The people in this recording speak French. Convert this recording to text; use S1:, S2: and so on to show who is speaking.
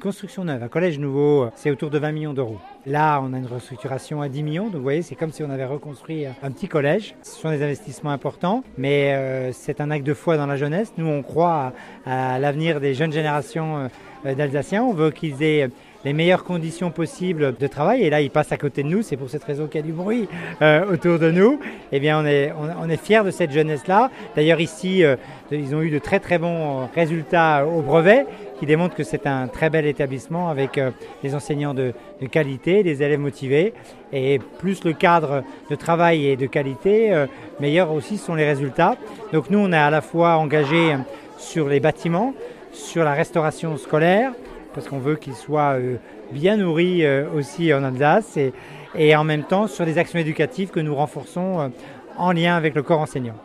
S1: construction neuve, un collège nouveau, c'est autour de 20 millions d'euros. Là, on a une restructuration à 10 millions, donc vous voyez, c'est comme si on avait reconstruit un petit collège. Ce sont des investissements importants, mais euh, c'est un acte de foi dans la jeunesse. Nous, on croit à, l'avenir des jeunes générations euh, d'Alsaciens. On veut qu'ils aient les meilleures conditions possibles de travail. Et là, ils passent à côté de nous. C'est pour cette raison qu'il y a du bruit euh, autour de nous. Eh bien, on est, on, est fiers de cette jeunesse-là. D'ailleurs, ici, euh, ils ont eu de très très bons résultats au brevet qui démontrent que c'est un très bel établissement avec euh, des enseignants de, qualité, des élèves motivés. Et plus le cadre de travail est de qualité, euh, meilleurs aussi sont les résultats. Donc nous, on est à la fois engagé sur les bâtiments, sur la restauration scolaire, parce qu'on veut qu'ils soient euh, bien nourris euh, aussi en Alsace, et, en même temps sur des actions éducatives que nous renforçons euh, en lien avec le corps enseignant.